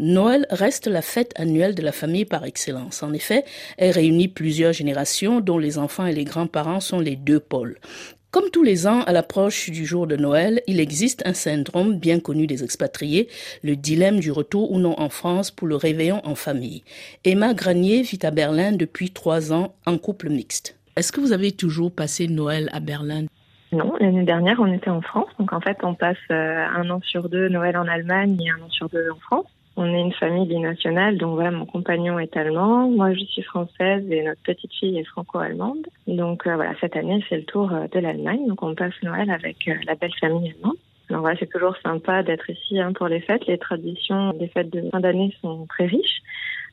Noël reste la fête annuelle de la famille par excellence. En effet, elle réunit plusieurs générations dont les enfants et les grands-parents sont les deux pôles. Comme tous les ans, à l'approche du jour de Noël, il existe un syndrome bien connu des expatriés, le dilemme du retour ou non en France pour le réveillon en famille. Emma Granier vit à Berlin depuis trois ans en couple mixte. Est-ce que vous avez toujours passé Noël à Berlin? Non, l'année dernière, on était en France. Donc, en fait, on passe euh, un an sur deux Noël en Allemagne et un an sur deux en France. On est une famille binationale, donc voilà, mon compagnon est allemand, moi je suis française et notre petite fille est franco-allemande. Donc euh, voilà, cette année c'est le tour euh, de l'Allemagne, donc on passe Noël avec la belle famille allemande. Alors voilà, c'est toujours sympa d'être ici hein, pour les fêtes. Les traditions des fêtes de fin d'année sont très riches.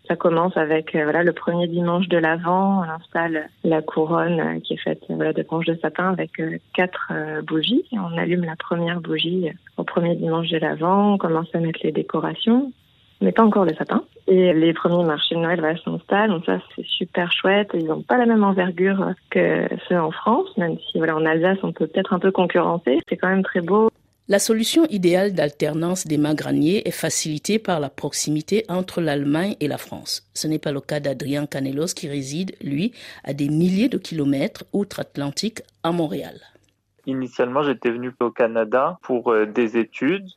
Ça commence avec euh, voilà le premier dimanche de l'Avent, on installe la couronne euh, qui est faite voilà de branches de sapin avec euh, quatre bougies. On allume la première bougie au premier dimanche de l'Avent, on commence à mettre les décorations, mais pas encore le sapin. Et les premiers marchés de Noël voilà, s'installent, donc ça c'est super chouette. Ils n'ont pas la même envergure que ceux en France, même si voilà en Alsace on peut peut-être un peu concurrencer. C'est quand même très beau. La solution idéale d'alternance des graniers est facilitée par la proximité entre l'Allemagne et la France. Ce n'est pas le cas d'Adrien Canelos qui réside, lui, à des milliers de kilomètres outre-Atlantique à Montréal. Initialement, j'étais venu au Canada pour euh, des études,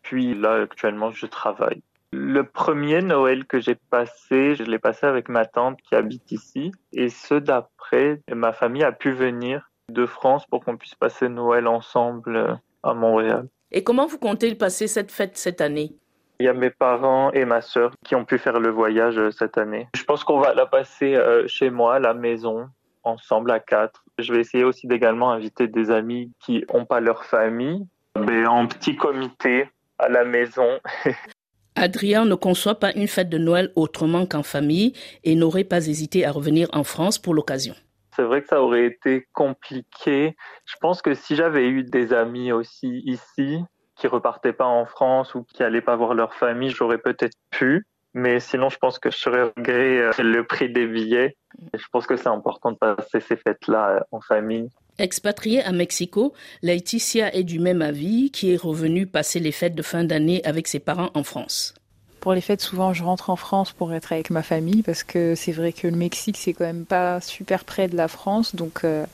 puis là, actuellement, je travaille. Le premier Noël que j'ai passé, je l'ai passé avec ma tante qui habite ici, et ce d'après, ma famille a pu venir de France pour qu'on puisse passer Noël ensemble euh, à Montréal. Et comment vous comptez passer cette fête cette année? Il y a mes parents et ma sœur qui ont pu faire le voyage euh, cette année. Je pense qu'on va la passer euh, chez moi, à la maison, ensemble à quatre. Je vais essayer aussi d'également inviter des amis qui n'ont pas leur famille, mais en petit comité à la maison. Adrien ne conçoit pas une fête de Noël autrement qu'en famille et n'aurait pas hésité à revenir en France pour l'occasion. C'est vrai que ça aurait été compliqué. Je pense que si j'avais eu des amis aussi ici, qui repartaient pas en France ou qui allaient pas voir leur famille, j'aurais peut-être pu. Mais sinon, je pense que je serais regret euh, le prix des billets. Je pense que c'est important de passer ces fêtes-là euh, en famille. Expatriée à Mexico, Laetitia est du même avis, qui est revenue passer les fêtes de fin d'année avec ses parents en France. Pour les fêtes, souvent, je rentre en France pour être avec ma famille parce que c'est vrai que le Mexique, c'est quand même pas super près de la France. Donc, euh,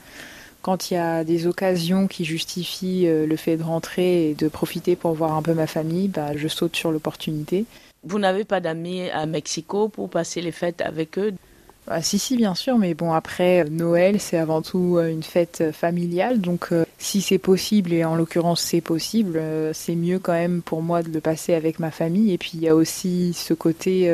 quand il y a des occasions qui justifient euh, le fait de rentrer et de profiter pour voir un peu ma famille, bah, je saute sur l'opportunité. Vous n'avez pas d'amis à Mexico pour passer les fêtes avec eux? Ah, si, si, bien sûr, mais bon, après, euh, Noël, c'est avant tout euh, une fête euh, familiale, donc si c'est possible, et en l'occurrence c'est possible, c'est mieux quand même pour moi de le passer avec ma famille. Et puis il y a aussi ce côté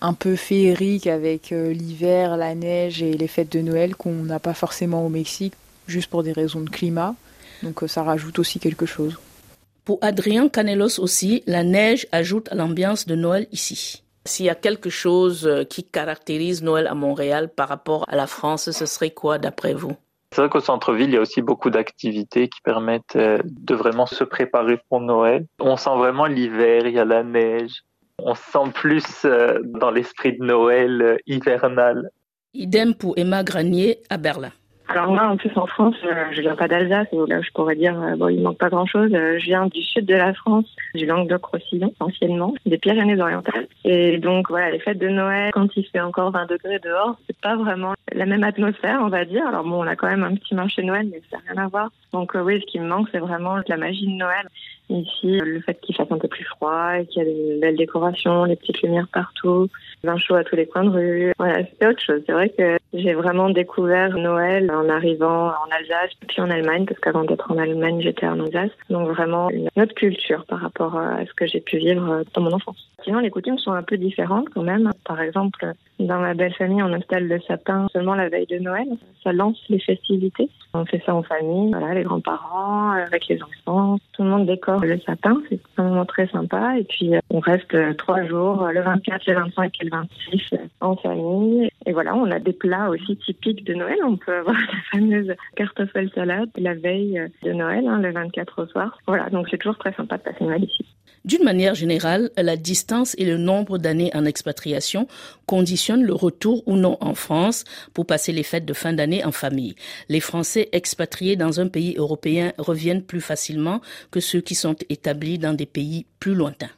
un peu féerique avec l'hiver, la neige et les fêtes de Noël qu'on n'a pas forcément au Mexique, juste pour des raisons de climat. Donc ça rajoute aussi quelque chose. Pour Adrien Canelos aussi, la neige ajoute à l'ambiance de Noël ici. S'il y a quelque chose euh, qui caractérise Noël à Montréal par rapport à la France, ce serait quoi d'après vous? C'est vrai qu'au centre-ville, il y a aussi beaucoup d'activités qui permettent euh, de vraiment se préparer pour Noël. On sent vraiment l'hiver, il y a la neige. On se sent plus euh, dans l'esprit de Noël hivernal. Idem pour Emma Granier à Berlin. Alors moi, en plus en France, euh, je viens pas d'Alsace, là je pourrais dire euh, bon il manque pas grand chose. Euh, je viens du sud de la France, du Languedoc-Roussillon anciennement, des Pyrénées-Orientales. Et donc voilà, les fêtes de Noël, quand il fait encore 20 degrés dehors, c'est pas vraiment la même atmosphère, on va dire. Alors bon, on a quand même un petit marché Noël, mais ça n'a rien à voir. Donc oui, ce qui me manque, c'est vraiment la magie de Noël. Ici, le fait qu'il fasse un peu plus froid, qu'il y a des belles décorations, les petites lumières partout, vin chaud à tous les coins de rue. Voilà, c'est autre chose. C'est vrai que j'ai vraiment découvert Noël en arrivant en Alsace, puis en Allemagne, parce qu'avant d'être en Allemagne, j'étais en Alsace. Donc vraiment une autre culture par rapport à ce que j'ai pu vivre dans mon enfance. Sinon, les coutumes sont un peu différentes quand même. Par exemple, dans ma belle famille, on installe le sapin seulement la veille de Noël. Ça lance les festivités. On fait ça en famille, voilà, les grands-parents, avec les enfants. Tout le monde décore le sapin. C'est un moment très sympa. Et puis, euh, on reste euh, trois jours, le 24, le 25 et le 26 euh, en famille. Et voilà, on a des plats aussi typiques de Noël. On peut avoir la fameuse cartoffel salade la veille de Noël, hein, le 24 au soir. Voilà, donc c'est toujours très sympa de passer Noël ici. D'une manière générale, la et le nombre d'années en expatriation conditionnent le retour ou non en France pour passer les fêtes de fin d'année en famille. Les Français expatriés dans un pays européen reviennent plus facilement que ceux qui sont établis dans des pays plus lointains.